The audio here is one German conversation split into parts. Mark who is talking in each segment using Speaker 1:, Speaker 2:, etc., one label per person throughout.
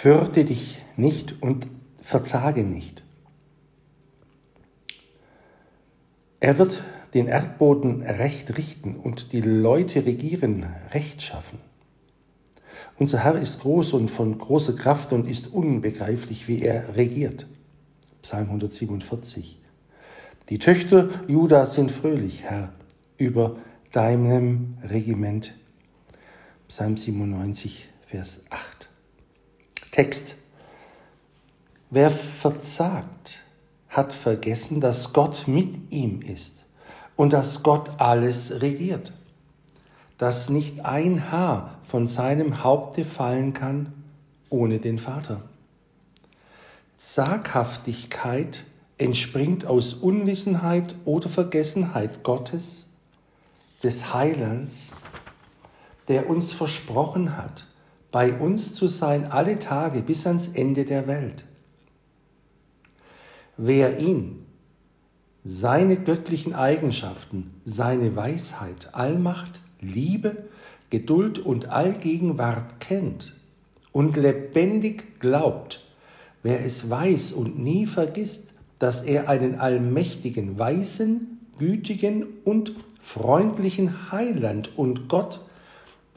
Speaker 1: Fürchte dich nicht und verzage nicht. Er wird den Erdboden recht richten und die Leute regieren recht schaffen. Unser Herr ist groß und von großer Kraft und ist unbegreiflich, wie er regiert. Psalm 147. Die Töchter Judas sind fröhlich, Herr, über deinem Regiment. Psalm 97, Vers 8. Text. Wer verzagt, hat vergessen, dass Gott mit ihm ist und dass Gott alles regiert, dass nicht ein Haar von seinem Haupte fallen kann ohne den Vater. Zaghaftigkeit entspringt aus Unwissenheit oder Vergessenheit Gottes, des Heilands, der uns versprochen hat, bei uns zu sein alle Tage bis ans Ende der Welt. Wer ihn, seine göttlichen Eigenschaften, seine Weisheit, Allmacht, Liebe, Geduld und Allgegenwart kennt und lebendig glaubt, wer es weiß und nie vergisst, dass er einen allmächtigen, weisen, gütigen und freundlichen Heiland und Gott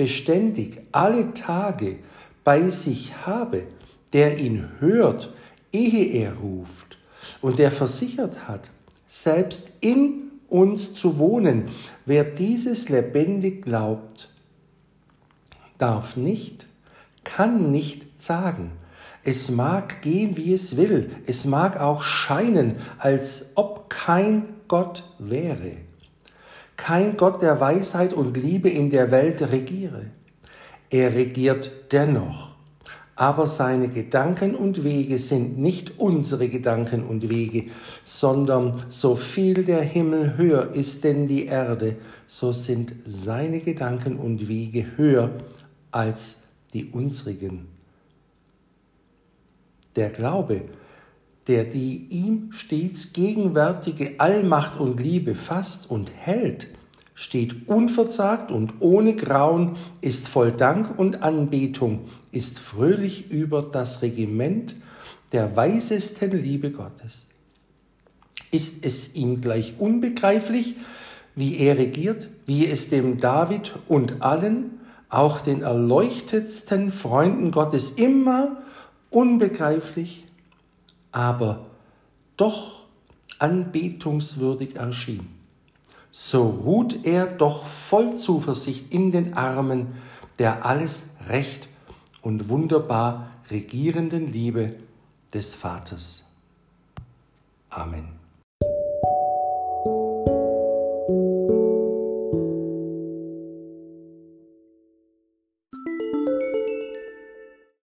Speaker 1: beständig alle Tage bei sich habe, der ihn hört, ehe er ruft und der versichert hat, selbst in uns zu wohnen. Wer dieses lebendig glaubt, darf nicht, kann nicht sagen. Es mag gehen, wie es will. Es mag auch scheinen, als ob kein Gott wäre. Kein Gott der Weisheit und Liebe in der Welt regiere. Er regiert dennoch aber seine Gedanken und Wege sind nicht unsere Gedanken und Wege, sondern so viel der Himmel höher ist denn die Erde, so sind seine Gedanken und Wege höher als die unsrigen. Der Glaube, der die ihm stets gegenwärtige Allmacht und Liebe fasst und hält, steht unverzagt und ohne Grauen, ist voll Dank und Anbetung, ist fröhlich über das Regiment der weisesten Liebe Gottes. Ist es ihm gleich unbegreiflich, wie er regiert, wie es dem David und allen, auch den erleuchtetsten Freunden Gottes immer unbegreiflich, aber doch anbetungswürdig erschien so ruht er doch voll Zuversicht in den Armen der alles recht und wunderbar regierenden Liebe des Vaters. Amen.